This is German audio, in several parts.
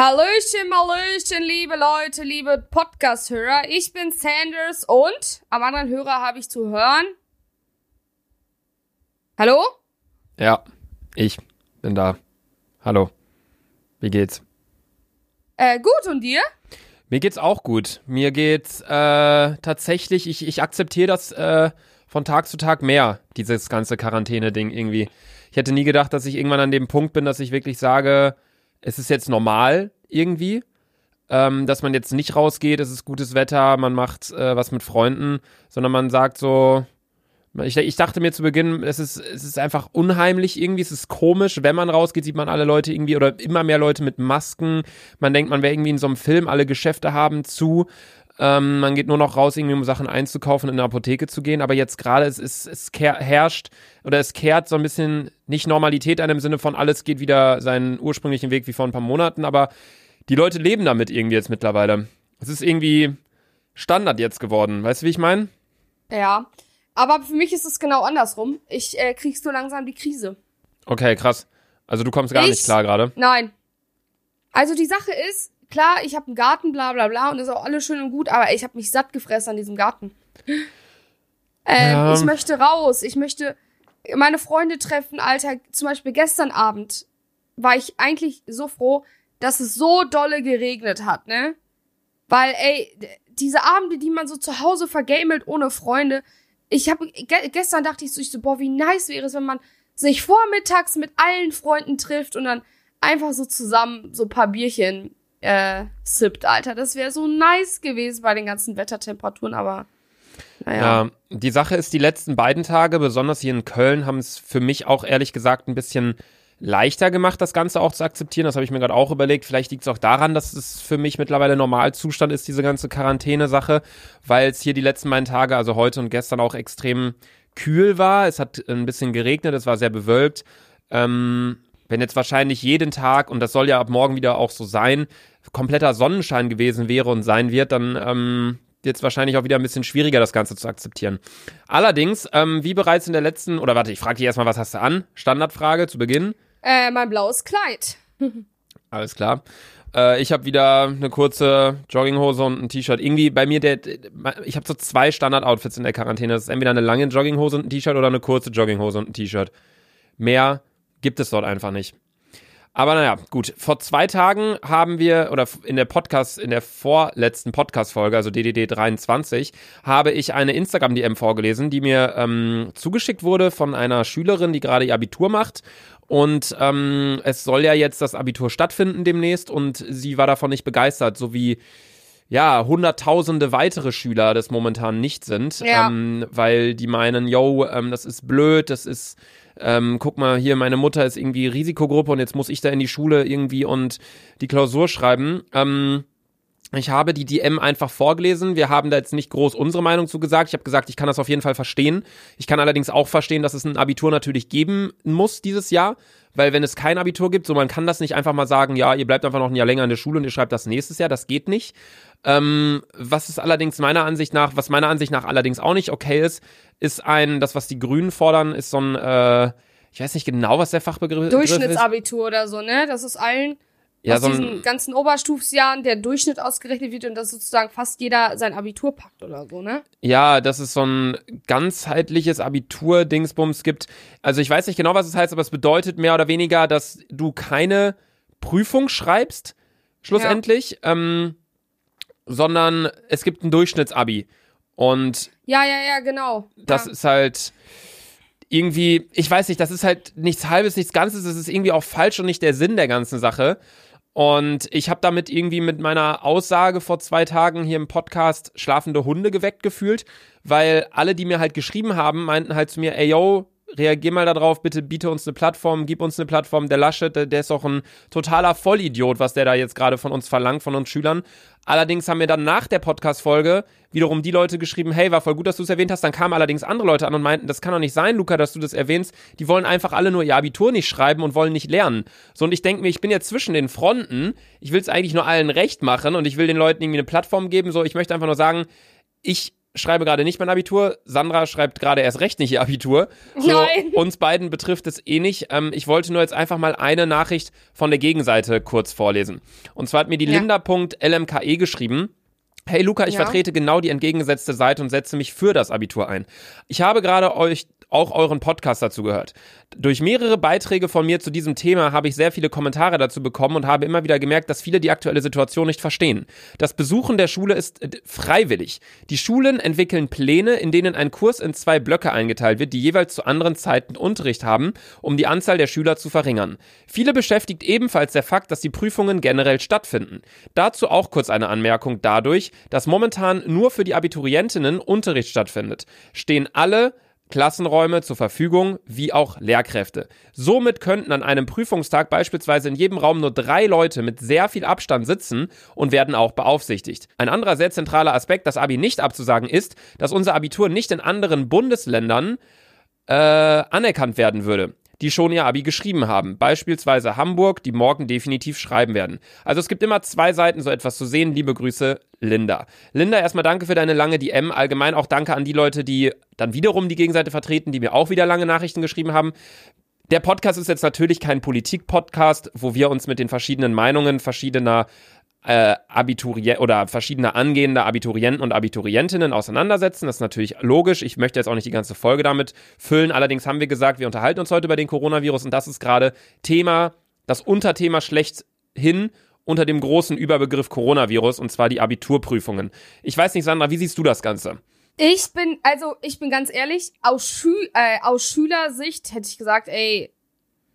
Hallöchen, Hallöchen, liebe Leute, liebe Podcast-Hörer. Ich bin Sanders und am anderen Hörer habe ich zu hören. Hallo? Ja, ich bin da. Hallo. Wie geht's? Äh, gut, und dir? Mir geht's auch gut. Mir geht's äh, tatsächlich, ich, ich akzeptiere das äh, von Tag zu Tag mehr, dieses ganze Quarantäne-Ding irgendwie. Ich hätte nie gedacht, dass ich irgendwann an dem Punkt bin, dass ich wirklich sage, es ist jetzt normal irgendwie, ähm, dass man jetzt nicht rausgeht, es ist gutes Wetter, man macht äh, was mit Freunden, sondern man sagt so, ich, ich, dachte mir zu Beginn, es ist, es ist einfach unheimlich irgendwie, es ist komisch, wenn man rausgeht, sieht man alle Leute irgendwie oder immer mehr Leute mit Masken, man denkt, man wäre irgendwie in so einem Film, alle Geschäfte haben zu, ähm, man geht nur noch raus, irgendwie um Sachen einzukaufen, in eine Apotheke zu gehen. Aber jetzt gerade, es, es, es herrscht oder es kehrt so ein bisschen nicht Normalität an im Sinne von, alles geht wieder seinen ursprünglichen Weg wie vor ein paar Monaten. Aber die Leute leben damit irgendwie jetzt mittlerweile. Es ist irgendwie Standard jetzt geworden. Weißt du, wie ich meine? Ja. Aber für mich ist es genau andersrum. Ich äh, kriegst so langsam die Krise. Okay, krass. Also du kommst gar ich, nicht klar gerade. Nein. Also die Sache ist, klar, ich habe einen Garten, bla bla bla, und das ist auch alles schön und gut, aber ich habe mich satt gefressen an diesem Garten. Ähm, ja. Ich möchte raus, ich möchte meine Freunde treffen, Alter. Zum Beispiel gestern Abend war ich eigentlich so froh, dass es so dolle geregnet hat, ne? Weil, ey, diese Abende, die man so zu Hause vergamelt ohne Freunde, ich habe ge gestern dachte ich so, ich so, boah, wie nice wäre es, wenn man sich vormittags mit allen Freunden trifft und dann einfach so zusammen so paar Bierchen äh, sippt, Alter. Das wäre so nice gewesen bei den ganzen Wettertemperaturen, aber naja. Ja, die Sache ist, die letzten beiden Tage, besonders hier in Köln, haben es für mich auch ehrlich gesagt ein bisschen leichter gemacht, das Ganze auch zu akzeptieren. Das habe ich mir gerade auch überlegt. Vielleicht liegt es auch daran, dass es für mich mittlerweile Normalzustand ist, diese ganze Quarantäne-Sache, weil es hier die letzten beiden Tage, also heute und gestern auch extrem kühl war. Es hat ein bisschen geregnet, es war sehr bewölkt. Ähm, wenn jetzt wahrscheinlich jeden Tag, und das soll ja ab morgen wieder auch so sein, kompletter Sonnenschein gewesen wäre und sein wird, dann ähm, wird es wahrscheinlich auch wieder ein bisschen schwieriger, das Ganze zu akzeptieren. Allerdings, ähm, wie bereits in der letzten, oder warte, ich frage dich erstmal, was hast du an? Standardfrage zu Beginn. Äh, mein blaues Kleid. Alles klar. Äh, ich habe wieder eine kurze Jogginghose und ein T-Shirt. Irgendwie bei mir, der, ich habe so zwei Standard-Outfits in der Quarantäne. Das ist entweder eine lange Jogginghose und ein T-Shirt oder eine kurze Jogginghose und ein T-Shirt. Mehr gibt es dort einfach nicht. Aber naja, gut. Vor zwei Tagen haben wir, oder in der Podcast, in der vorletzten Podcast-Folge, also DDD 23, habe ich eine Instagram-DM vorgelesen, die mir ähm, zugeschickt wurde von einer Schülerin, die gerade ihr Abitur macht. Und ähm, es soll ja jetzt das Abitur stattfinden demnächst und sie war davon nicht begeistert, so wie ja, hunderttausende weitere Schüler das momentan nicht sind, ja. ähm, weil die meinen, yo, ähm, das ist blöd, das ist ähm, guck mal, hier, meine Mutter ist irgendwie Risikogruppe und jetzt muss ich da in die Schule irgendwie und die Klausur schreiben. Ähm, ich habe die DM einfach vorgelesen. Wir haben da jetzt nicht groß unsere Meinung zu gesagt. Ich habe gesagt, ich kann das auf jeden Fall verstehen. Ich kann allerdings auch verstehen, dass es ein Abitur natürlich geben muss dieses Jahr, weil wenn es kein Abitur gibt, so man kann das nicht einfach mal sagen, ja, ihr bleibt einfach noch ein Jahr länger in der Schule und ihr schreibt das nächstes Jahr. Das geht nicht. Ähm, was ist allerdings meiner Ansicht nach, was meiner Ansicht nach allerdings auch nicht okay ist, ist ein, das, was die Grünen fordern, ist so ein, äh, ich weiß nicht genau, was der Fachbegriff ist. Durchschnittsabitur oder so, ne? Das ist allen ja, aus so diesen ganzen Oberstufsjahren der Durchschnitt ausgerechnet wird und dass sozusagen fast jeder sein Abitur packt oder so, ne? Ja, dass es so ein ganzheitliches Abitur-Dingsbums gibt. Also ich weiß nicht genau, was es heißt, aber es bedeutet mehr oder weniger, dass du keine Prüfung schreibst, schlussendlich. Ja. Ähm, sondern es gibt ein Durchschnittsabi. Und ja, ja, ja, genau. Das ja. ist halt irgendwie, ich weiß nicht, das ist halt nichts Halbes, nichts Ganzes, das ist irgendwie auch falsch und nicht der Sinn der ganzen Sache. Und ich habe damit irgendwie mit meiner Aussage vor zwei Tagen hier im Podcast schlafende Hunde geweckt gefühlt, weil alle, die mir halt geschrieben haben, meinten halt zu mir, ey yo, reagier mal darauf, bitte biete uns eine Plattform, gib uns eine Plattform. Der Laschet, der, der ist doch ein totaler Vollidiot, was der da jetzt gerade von uns verlangt, von uns Schülern. Allerdings haben mir dann nach der Podcast-Folge wiederum die Leute geschrieben, hey, war voll gut, dass du es erwähnt hast. Dann kamen allerdings andere Leute an und meinten, das kann doch nicht sein, Luca, dass du das erwähnst. Die wollen einfach alle nur ihr Abitur nicht schreiben und wollen nicht lernen. So, und ich denke mir, ich bin jetzt zwischen den Fronten. Ich will es eigentlich nur allen recht machen und ich will den Leuten irgendwie eine Plattform geben. So, ich möchte einfach nur sagen, ich schreibe gerade nicht mein Abitur. Sandra schreibt gerade erst recht nicht ihr Abitur. So, Nein. Uns beiden betrifft es eh nicht. Ähm, ich wollte nur jetzt einfach mal eine Nachricht von der Gegenseite kurz vorlesen. Und zwar hat mir die ja. Linda.lmke geschrieben. Hey Luca, ich ja. vertrete genau die entgegengesetzte Seite und setze mich für das Abitur ein. Ich habe gerade euch auch euren Podcast dazu gehört. Durch mehrere Beiträge von mir zu diesem Thema habe ich sehr viele Kommentare dazu bekommen und habe immer wieder gemerkt, dass viele die aktuelle Situation nicht verstehen. Das Besuchen der Schule ist äh, freiwillig. Die Schulen entwickeln Pläne, in denen ein Kurs in zwei Blöcke eingeteilt wird, die jeweils zu anderen Zeiten Unterricht haben, um die Anzahl der Schüler zu verringern. Viele beschäftigt ebenfalls der Fakt, dass die Prüfungen generell stattfinden. Dazu auch kurz eine Anmerkung dadurch, dass momentan nur für die Abiturientinnen Unterricht stattfindet, stehen alle Klassenräume zur Verfügung, wie auch Lehrkräfte. Somit könnten an einem Prüfungstag beispielsweise in jedem Raum nur drei Leute mit sehr viel Abstand sitzen und werden auch beaufsichtigt. Ein anderer sehr zentraler Aspekt, das Abi nicht abzusagen, ist, dass unser Abitur nicht in anderen Bundesländern äh, anerkannt werden würde die schon ihr Abi geschrieben haben. Beispielsweise Hamburg, die morgen definitiv schreiben werden. Also es gibt immer zwei Seiten, so etwas zu sehen. Liebe Grüße, Linda. Linda, erstmal danke für deine lange DM. Allgemein auch danke an die Leute, die dann wiederum die Gegenseite vertreten, die mir auch wieder lange Nachrichten geschrieben haben. Der Podcast ist jetzt natürlich kein Politik-Podcast, wo wir uns mit den verschiedenen Meinungen verschiedener äh, Abiturien oder verschiedene angehende Abiturienten und Abiturientinnen auseinandersetzen. Das ist natürlich logisch. Ich möchte jetzt auch nicht die ganze Folge damit füllen. Allerdings haben wir gesagt, wir unterhalten uns heute über den Coronavirus und das ist gerade Thema, das Unterthema schlechthin unter dem großen Überbegriff Coronavirus und zwar die Abiturprüfungen. Ich weiß nicht, Sandra, wie siehst du das Ganze? Ich bin, also ich bin ganz ehrlich, aus, Schü äh, aus Schülersicht hätte ich gesagt, ey,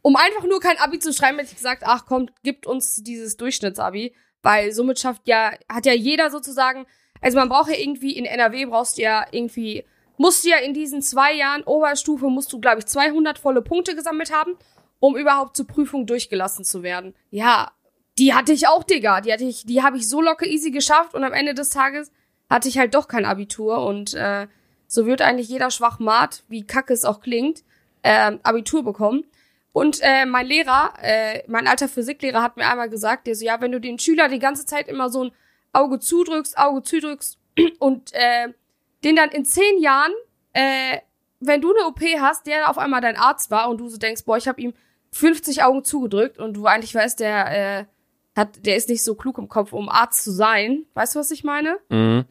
um einfach nur kein Abi zu schreiben, hätte ich gesagt, ach komm, gibt uns dieses Durchschnittsabi. Weil somit schafft ja, hat ja jeder sozusagen, also man braucht ja irgendwie, in NRW brauchst du ja irgendwie, musst du ja in diesen zwei Jahren Oberstufe, musst du, glaube ich, 200 volle Punkte gesammelt haben, um überhaupt zur Prüfung durchgelassen zu werden. Ja, die hatte ich auch, Digga. Die hatte ich, die habe ich so locker easy geschafft und am Ende des Tages hatte ich halt doch kein Abitur und äh, so wird eigentlich jeder Schwachmat, wie kacke es auch klingt, äh, Abitur bekommen. Und äh, mein Lehrer, äh, mein alter Physiklehrer hat mir einmal gesagt, der so, ja, wenn du den Schüler die ganze Zeit immer so ein Auge zudrückst, Auge zudrückst und äh, den dann in zehn Jahren, äh, wenn du eine OP hast, der auf einmal dein Arzt war und du so denkst, boah, ich habe ihm 50 Augen zugedrückt und du eigentlich weißt, der äh, hat, der ist nicht so klug im Kopf, um Arzt zu sein. Weißt du, was ich meine? Mhm.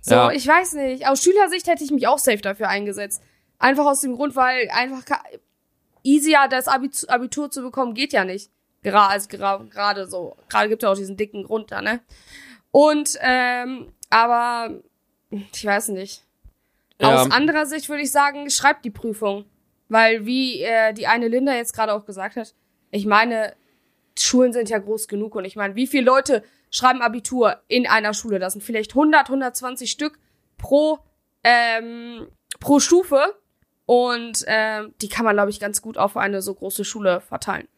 So, ja. ich weiß nicht. Aus Schülersicht hätte ich mich auch safe dafür eingesetzt. Einfach aus dem Grund, weil einfach easier das Abitur zu bekommen geht ja nicht. Gerade als gerade so. Gerade gibt ja auch diesen dicken Grund da, ne? Und ähm, aber ich weiß nicht. Ja. Aus anderer Sicht würde ich sagen, schreibt die Prüfung, weil wie äh, die eine Linda jetzt gerade auch gesagt hat, ich meine, Schulen sind ja groß genug und ich meine, wie viele Leute schreiben Abitur in einer Schule? Das sind vielleicht 100, 120 Stück pro ähm, pro Stufe und äh, die kann man, glaube ich, ganz gut auf eine so große Schule verteilen.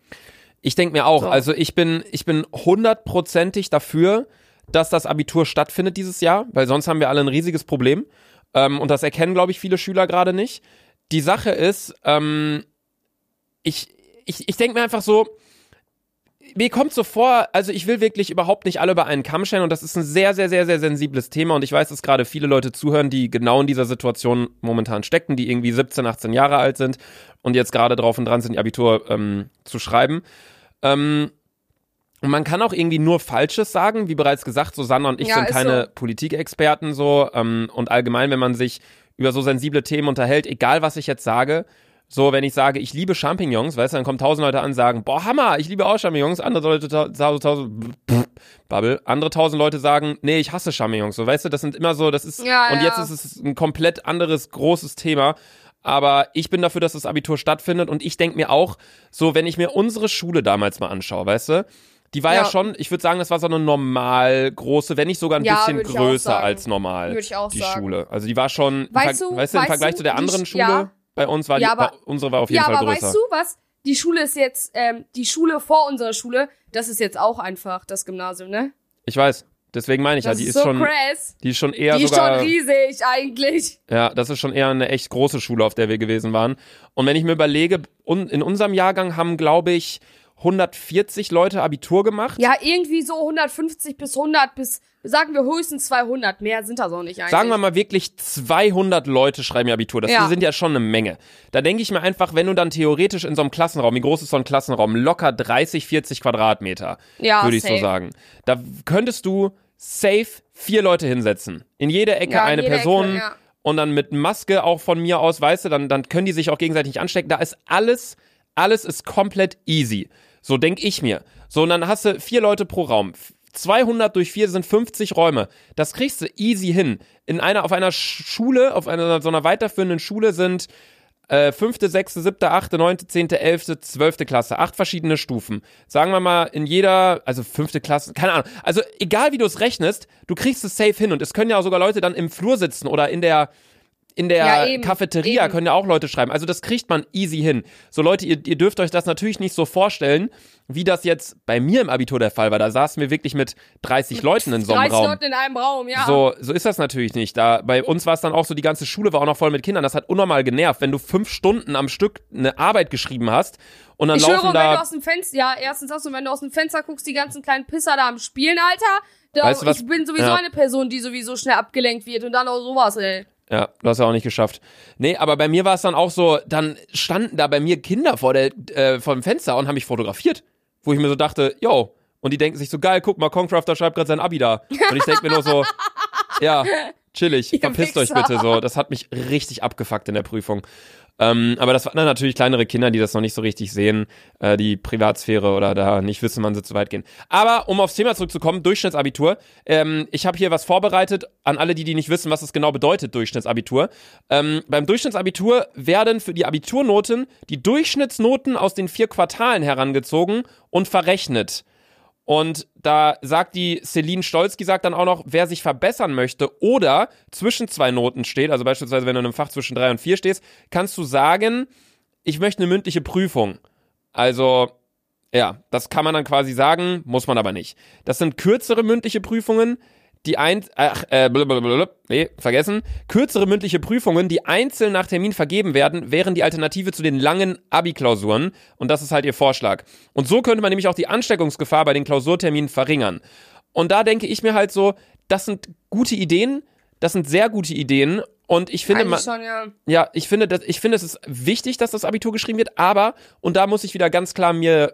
Ich denke mir auch, so. also ich bin, ich bin hundertprozentig dafür, dass das Abitur stattfindet dieses Jahr, weil sonst haben wir alle ein riesiges Problem. Ähm, und das erkennen, glaube ich, viele Schüler gerade nicht. Die Sache ist, ähm, ich, ich, ich denke mir einfach so, mir kommt so vor, also ich will wirklich überhaupt nicht alle über einen Kamm stellen und das ist ein sehr, sehr, sehr, sehr sensibles Thema und ich weiß, dass gerade viele Leute zuhören, die genau in dieser Situation momentan stecken, die irgendwie 17, 18 Jahre alt sind und jetzt gerade drauf und dran sind, ihr Abitur ähm, zu schreiben. Ähm, und man kann auch irgendwie nur Falsches sagen, wie bereits gesagt, Susanne und ich ja, sind keine so. Politikexperten so ähm, und allgemein, wenn man sich über so sensible Themen unterhält, egal was ich jetzt sage, so, wenn ich sage, ich liebe Champignons, weißt du, dann kommen tausend Leute an und sagen, boah, Hammer, ich liebe auch Champignons. Andere Leute, tausend, tausend, Bubble. Andere tausend Leute sagen, nee, ich hasse Champignons. So, weißt du, das sind immer so, das ist, ja, und ja. jetzt ist es ein komplett anderes, großes Thema. Aber ich bin dafür, dass das Abitur stattfindet und ich denke mir auch, so, wenn ich mir unsere Schule damals mal anschaue, weißt du, die war ja, ja schon, ich würde sagen, das war so eine normal große, wenn nicht sogar ein ja, bisschen größer als normal. Würde ich auch die sagen. Schule. Also die war schon, weißt du, weißt du, im Vergleich du, zu der anderen Schule. Ja bei uns war die, ja, aber, unsere war auf jeden ja, Fall größer. Ja, aber weißt du was? Die Schule ist jetzt, ähm, die Schule vor unserer Schule, das ist jetzt auch einfach das Gymnasium, ne? Ich weiß. Deswegen meine ich das ja, die ist, ist so schon, krass. die ist schon eher die sogar. Die ist schon riesig eigentlich. Ja, das ist schon eher eine echt große Schule, auf der wir gewesen waren. Und wenn ich mir überlege, un, in unserem Jahrgang haben, glaube ich, 140 Leute Abitur gemacht. Ja, irgendwie so 150 bis 100 bis, sagen wir höchstens 200. Mehr sind das auch nicht eigentlich. Sagen wir mal wirklich 200 Leute schreiben ihr Abitur. Das Ja. sind ja schon eine Menge. Da denke ich mir einfach, wenn du dann theoretisch in so einem Klassenraum, wie groß ist so ein Klassenraum? Locker 30, 40 Quadratmeter, Ja, würde ich so sagen. Da könntest du safe vier Leute hinsetzen. In jede Ecke Ja, in eine jede Person. Ecke. Und dann mit Maske auch von mir aus, weißt du, dann, dann können die sich auch gegenseitig nicht anstecken. Da ist alles, alles ist komplett easy. So denk ich mir. So, und dann hast du vier Leute pro Raum. 200 durch 4 sind 50 Räume. Das kriegst du easy hin. In einer, auf einer Sch- Schule, auf einer, so einer weiterführenden Schule sind äh, fünfte, sechste, siebte, achte, neunte, zehnte, elfte, zwölfte Klasse. Acht verschiedene Stufen. Sagen wir mal, in jeder, also fünfte Klasse, keine Ahnung. Also egal wie du es rechnest, du kriegst es safe hin. Und es können ja auch sogar Leute dann im Flur sitzen oder in der in der Ja, eben, Cafeteria eben. können ja auch Leute schreiben. Also das kriegt man easy hin. So Leute, ihr, ihr dürft euch das natürlich nicht so vorstellen, wie das jetzt bei mir im Abitur der Fall war. Da saßen wir wirklich mit 30 Leuten in so einem 30 Raum. Leute in einem Raum, ja. So, so ist das natürlich nicht. Da, bei uns war es dann auch so, die ganze Schule war auch noch voll mit Kindern. Das hat unnormal genervt, wenn du fünf Stunden am Stück eine Arbeit geschrieben hast und dann ich laufen höre, wenn du da. aus dem Fenster, ja, erstens hast du, wenn du aus dem Fenster guckst, die ganzen kleinen Pisser da am Spielen, Alter. Da, Weißt du was? ich bin sowieso Ja. eine Person, die sowieso schnell abgelenkt wird und dann auch sowas, ey. Ja, du hast ja auch nicht geschafft. Nee, aber bei mir war es dann auch so, dann standen da bei mir Kinder vor, der, äh, vor dem Fenster und haben mich fotografiert. Wo ich mir so dachte, yo. Und die denken sich so, geil, guck mal, Concrafter schreibt gerade sein Abi da. Und ich denke mir nur so, ja, chillig, verpisst euch Wichser. bitte so. Das hat mich richtig abgefuckt in der Prüfung. Ähm, aber das waren dann natürlich kleinere Kinder, die das noch nicht so richtig sehen, äh, die Privatsphäre oder da nicht wissen, wann sie zu weit gehen. Aber um aufs Thema zurückzukommen, Durchschnittsabitur. Ähm, ich habe hier was vorbereitet an alle, die, die nicht wissen, was es genau bedeutet, Durchschnittsabitur. Ähm, beim Durchschnittsabitur werden für die Abiturnoten die Durchschnittsnoten aus den vier Quartalen herangezogen und verrechnet. Und da sagt die Celine Stolzki sagt dann auch noch, wer sich verbessern möchte oder zwischen zwei Noten steht, also beispielsweise wenn du in einem Fach zwischen drei und vier stehst, kannst du sagen, ich möchte eine mündliche Prüfung. Also, ja, das kann man dann quasi sagen, muss man aber nicht. Das sind kürzere mündliche Prüfungen, die ein, ach, äh, blablabla, nee, vergessen. Kürzere mündliche Prüfungen, die einzeln nach Termin vergeben werden, wären die Alternative zu den langen Abi-Klausuren. Und das ist halt ihr Vorschlag. Und so könnte man nämlich auch die Ansteckungsgefahr bei den Klausurterminen verringern. Und da denke ich mir halt so, das sind gute Ideen, das sind sehr gute Ideen. Und ich finde, man, schon, ja. ja, ich finde, das, ich finde, es ist wichtig, dass das Abitur geschrieben wird, aber, und da muss ich wieder ganz klar mir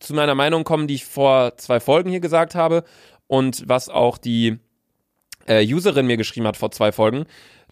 zu meiner Meinung kommen, die ich vor zwei Folgen hier gesagt habe und was auch die äh, Userin mir geschrieben hat vor zwei Folgen.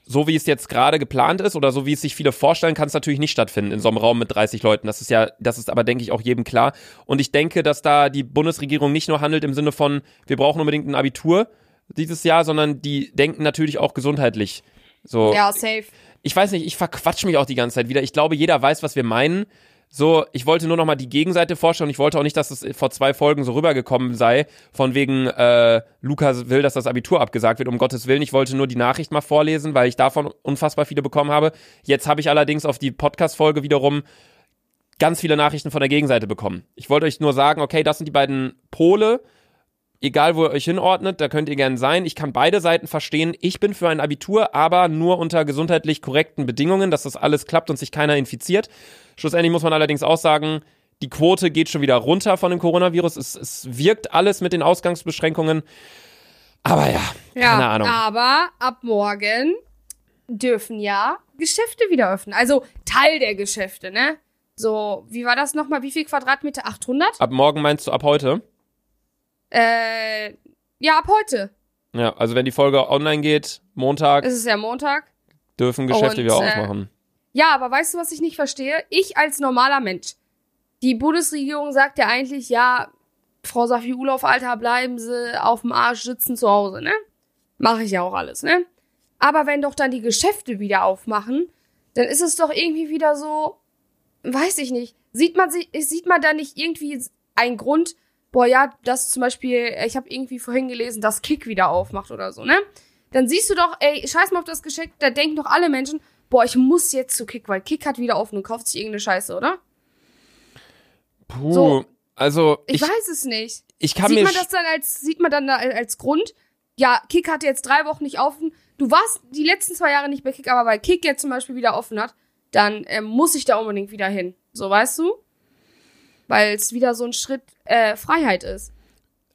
So wie es jetzt gerade geplant ist oder so wie es sich viele vorstellen, kann es natürlich nicht stattfinden in so einem Raum mit 30 Leuten. Das ist ja, das ist aber, denke ich, auch jedem klar. Und ich denke, dass da die Bundesregierung nicht nur handelt im Sinne von, wir brauchen unbedingt ein Abitur dieses Jahr, sondern die denken natürlich auch gesundheitlich. So, Ja, safe. ich weiß nicht, ich verquatsch mich auch die ganze Zeit wieder. Ich glaube, jeder weiß, was wir meinen. So, ich wollte nur noch mal die Gegenseite vorstellen. Ich wollte auch nicht, dass es vor zwei Folgen so rübergekommen sei, von wegen äh, Lukas will, dass das Abitur abgesagt wird. Um Gottes Willen, ich wollte nur die Nachricht mal vorlesen, weil ich davon unfassbar viele bekommen habe. Jetzt habe ich allerdings auf die Podcast-Folge wiederum ganz viele Nachrichten von der Gegenseite bekommen. Ich wollte euch nur sagen, okay, das sind die beiden Pole. Egal, wo ihr euch hinordnet, da könnt ihr gern sein. Ich kann beide Seiten verstehen. Ich bin für ein Abitur, aber nur unter gesundheitlich korrekten Bedingungen, dass das alles klappt und sich keiner infiziert. Schlussendlich muss man allerdings auch sagen, die Quote geht schon wieder runter von dem Coronavirus. Es, es wirkt alles mit den Ausgangsbeschränkungen. Aber ja, Ja, keine Ahnung. aber ab morgen dürfen ja Geschäfte wieder öffnen. Also Teil der Geschäfte, ne? So, wie war das nochmal? Wie viel Quadratmeter? 800? Ab morgen meinst du ab heute? Äh, ja, ab heute. Ja, also wenn die Folge online geht, Montag, Es ist ja Montag. dürfen Geschäfte und, wieder äh, aufmachen. Ja, aber weißt du, was ich nicht verstehe? Ich als normaler Mensch. Die Bundesregierung sagt ja eigentlich, ja, Frau Safi Ulof, Alter, bleiben Sie auf dem Arsch sitzen zu Hause, ne? Mache ich ja auch alles, ne? Aber wenn doch dann die Geschäfte wieder aufmachen, dann ist es doch irgendwie wieder so, weiß ich nicht. Sieht man, sich- sieht man da nicht irgendwie einen Grund, boah, ja, das zum Beispiel, ich habe irgendwie vorhin gelesen, dass Kick wieder aufmacht oder so, ne? Dann siehst du doch, ey, scheiß mal auf das Geschenk, da denken doch alle Menschen, boah, ich muss jetzt zu Kick, weil Kick hat wieder offen und kauft sich irgendeine Scheiße, oder? Puh, so. also Ich, ich, weiß es nicht. ich kann sieht mir man das dann als, sieht man dann da als Grund? Ja, Kick hatte jetzt drei Wochen nicht offen. Du warst die letzten zwei Jahre nicht bei Kick, aber weil Kick jetzt zum Beispiel wieder offen hat, dann ähm, muss ich da unbedingt wieder hin. So, weißt du? Weil es wieder so ein Schritt äh, Freiheit ist.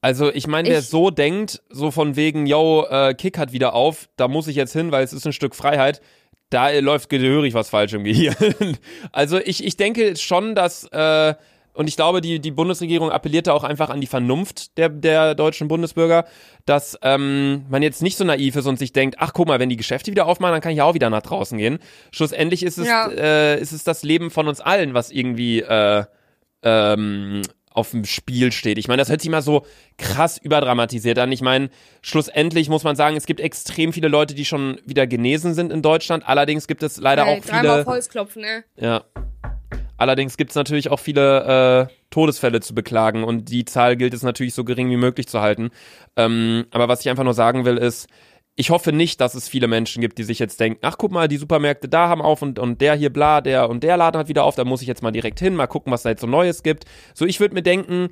Also ich meine, wer Ich- so denkt, so von wegen, yo, äh, Kick hat wieder auf, da muss ich jetzt hin, weil es ist ein Stück Freiheit, da äh, läuft gehörig was falsch im Gehirn. also ich, ich denke schon, dass, äh, und ich glaube, die, die Bundesregierung appelliert da auch einfach an die Vernunft der, der deutschen Bundesbürger, dass ähm, man jetzt nicht so naiv ist und sich denkt, ach guck mal, wenn die Geschäfte wieder aufmachen, dann kann ich auch wieder nach draußen gehen. Schlussendlich ist es, Ja. äh, ist es das Leben von uns allen, was irgendwie äh, ähm, auf dem Spiel steht. Ich meine, das hört sich mal so krass überdramatisiert an. Ich meine, schlussendlich muss man sagen, es gibt extrem viele Leute, die schon wieder genesen sind in Deutschland. Allerdings gibt es leider Ey, auch dreimal auf viele. Holz klopfen, ne? Ja. Allerdings gibt es natürlich auch viele äh, Todesfälle zu beklagen und die Zahl gilt es natürlich so gering wie möglich zu halten. Ähm, aber was ich einfach nur sagen will, ist, ich hoffe nicht, dass es viele Menschen gibt, die sich jetzt denken, ach guck mal, die Supermärkte da haben auf und, und der hier bla, der und der Laden hat wieder auf, da muss ich jetzt mal direkt hin, mal gucken, was da jetzt so Neues gibt. So, ich würde mir denken,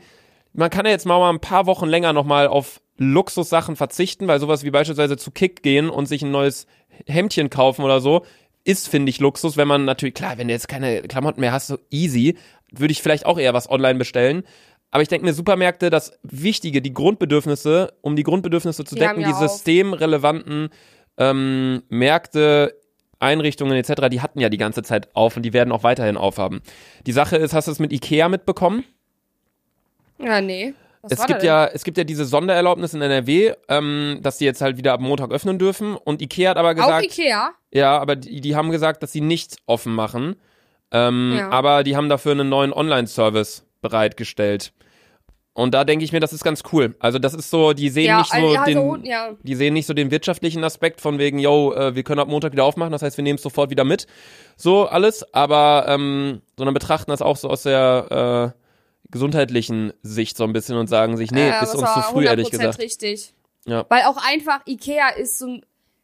man kann ja jetzt mal ein paar Wochen länger nochmal auf Luxussachen verzichten, weil sowas wie beispielsweise zu Kick gehen und sich ein neues Hemdchen kaufen oder so, ist, finde ich, Luxus, wenn man natürlich, klar, wenn du jetzt keine Klamotten mehr hast, so easy, würde ich vielleicht auch eher was online bestellen. Aber ich denke mir, Supermärkte, das Wichtige, die Grundbedürfnisse, um die Grundbedürfnisse zu Die decken, ja die systemrelevanten ähm, Märkte, Einrichtungen etc., die hatten ja die ganze Zeit auf und die werden auch weiterhin aufhaben. Die Sache ist, hast du es mit Ikea mitbekommen? Ja, nee. Was es gibt ja, es gibt ja diese Sondererlaubnis in NRW, ähm, dass die jetzt halt wieder ab Montag öffnen dürfen. Und Ikea hat aber Auch gesagt, Ikea? ja, aber die, die haben gesagt, dass sie nicht offen machen. Ähm, Ja. Aber die haben dafür einen neuen Online-Service bereitgestellt. Und da denke ich mir, das ist ganz cool. Also das ist so, die sehen Ja, nicht so also, den, ja. die sehen nicht so den wirtschaftlichen Aspekt von wegen, yo, äh, wir können ab Montag wieder aufmachen, das heißt, wir nehmen es sofort wieder mit. So alles, aber ähm, sondern betrachten das auch so aus der äh, gesundheitlichen Sicht so ein bisschen und sagen sich, nee, Ja, ist uns zu früh, ehrlich 100% gesagt. richtig. Ja. Weil auch einfach Ikea ist so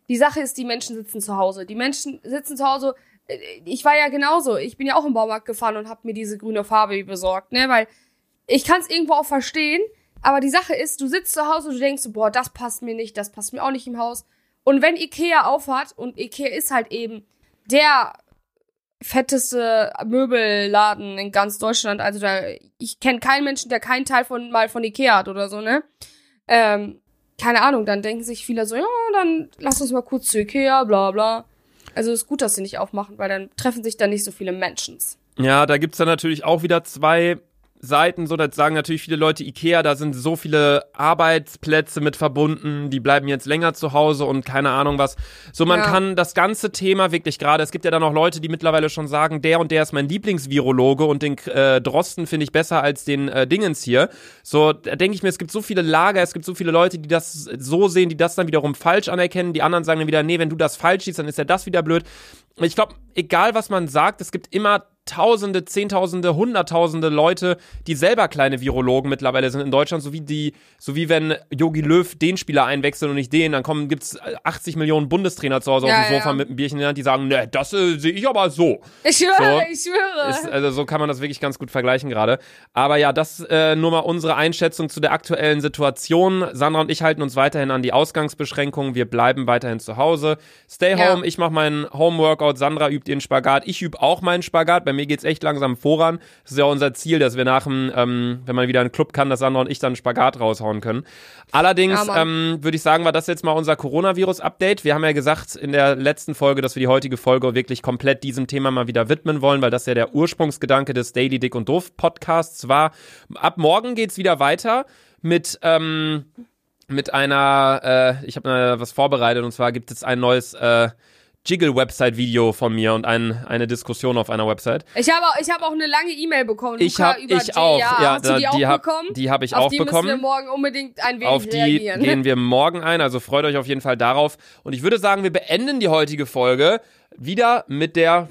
die Sache ist, die Menschen sitzen zu Hause. Die Menschen sitzen zu Hause. Äh, Ich war ja genauso. Ich bin ja auch im Baumarkt gefahren und habe mir diese grüne Farbe besorgt, ne? Weil ich kann es irgendwo auch verstehen, aber die Sache ist, du sitzt zu Hause und du denkst, so, boah, das passt mir nicht, das passt mir auch nicht im Haus. Und wenn Ikea aufhat und Ikea ist halt eben der fetteste Möbelladen in ganz Deutschland, also da ich kenne keinen Menschen, der keinen Teil von mal von Ikea hat oder so, ne? Ähm, keine Ahnung, dann denken sich viele so, ja, dann lass uns mal kurz zu Ikea, bla bla. Also ist gut, dass sie nicht aufmachen, weil dann treffen sich da nicht so viele Menschen. Ja, da gibt's dann natürlich auch wieder zwei Seiten, so das sagen natürlich viele Leute, Ikea, da sind so viele Arbeitsplätze mit verbunden, die bleiben jetzt länger zu Hause und keine Ahnung was. So, man Ja. kann das ganze Thema wirklich gerade, es gibt ja dann auch Leute, die mittlerweile schon sagen, der und der ist mein Lieblingsvirologe und den äh, Drosten finde ich besser als den äh, Dingens hier. So, da denke ich mir, es gibt so viele Lager, es gibt so viele Leute, die das so sehen, die das dann wiederum falsch anerkennen, die anderen sagen dann wieder, nee, wenn du das falsch siehst, dann ist ja das wieder blöd. Ich glaube, egal was man sagt, es gibt immer Tausende, Zehntausende, Hunderttausende Leute, die selber kleine Virologen mittlerweile sind in Deutschland, so wie die, so wie wenn Yogi Löw den Spieler einwechselt und nicht den, dann kommen gibt's 80 Millionen Bundestrainer zu Hause Ja, auf dem Sofa ja. mit einem Bierchen in der Hand, die sagen, ne, das äh, sehe ich aber so. Ich schwöre, So. ich schwöre. Ist, also so kann man das wirklich ganz gut vergleichen gerade. Aber ja, das äh, nur mal unsere Einschätzung zu der aktuellen Situation. Sandra und ich halten uns weiterhin an die Ausgangsbeschränkungen. Wir bleiben weiterhin zu Hause. Stay Ja. home. Ich mache meinen Homeworkout. Sandra übt ihren Spagat. Ich übe auch meinen Spagat. Bei mir geht's echt langsam voran. Das ist ja unser Ziel, dass wir nach dem, ähm, wenn man wieder in den Club kann, dass Sandra und ich dann einen Spagat raushauen können. Allerdings Ja, ähm, würde ich sagen, war das jetzt mal unser Coronavirus-Update. Wir haben ja gesagt in der letzten Folge, dass wir die heutige Folge wirklich komplett diesem Thema mal wieder widmen wollen, weil das ja der Ursprungsgedanke des Daily Dick und Doof Podcasts war. Ab morgen geht's wieder weiter mit ähm, mit einer, äh, ich habe was vorbereitet und zwar gibt es ein neues äh, Jiggle-Website-Video von mir und ein, eine Diskussion auf einer Website. Ich habe auch, ich habe auch eine lange E-Mail bekommen. Ich hab- über ich auch, Ja, ja, hast du da- die, die auch hab- bekommen? die hab ich auf auch die bekommen. müssen wir morgen unbedingt ein wenig Auf die reagieren. gehen wir morgen ein, also freut euch auf jeden Fall darauf. Und ich würde sagen, wir beenden die heutige Folge wieder mit der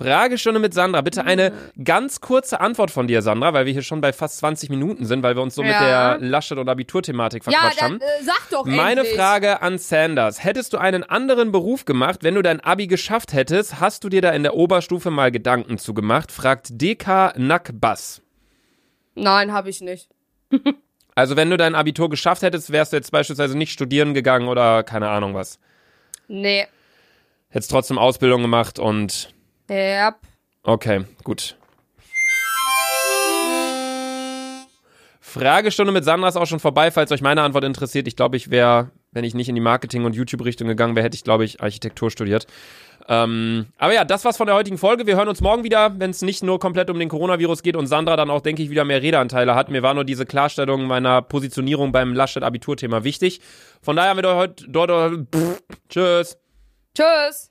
Fragestunde mit Sandra. Bitte eine ganz kurze Antwort von dir, Sandra, weil wir hier schon bei fast 20 Minuten sind, weil wir uns so mit Ja. der Laschet- und Abiturthematik ja, verquatscht dann haben. äh, sag doch Meine endlich. Frage an Sanders. Hättest du einen anderen Beruf gemacht, wenn du dein Abi geschafft hättest? Hast du dir da in der Oberstufe mal Gedanken zu gemacht? Fragt DK Nackbass. Nein, habe ich nicht. Also wenn du dein Abitur geschafft hättest, wärst du jetzt beispielsweise nicht studieren gegangen oder keine Ahnung was. Nee. Hättest trotzdem Ausbildung gemacht und ja. Yep. Okay, gut. Fragestunde mit Sandra ist auch schon vorbei, falls euch meine Antwort interessiert. Ich glaube, ich wäre, wenn ich nicht in die Marketing- und YouTube-Richtung gegangen wäre, hätte ich, glaube ich, Architektur studiert. Ähm, aber ja, das war's von der heutigen Folge. Wir hören uns morgen wieder, wenn es nicht nur komplett um den Coronavirus geht und Sandra dann auch, denke ich, wieder mehr Redeanteile hat. Mir war nur diese Klarstellung meiner Positionierung beim Laschet-Abiturthema wichtig. Von daher haben wir heute. Tschüss. Tschüss.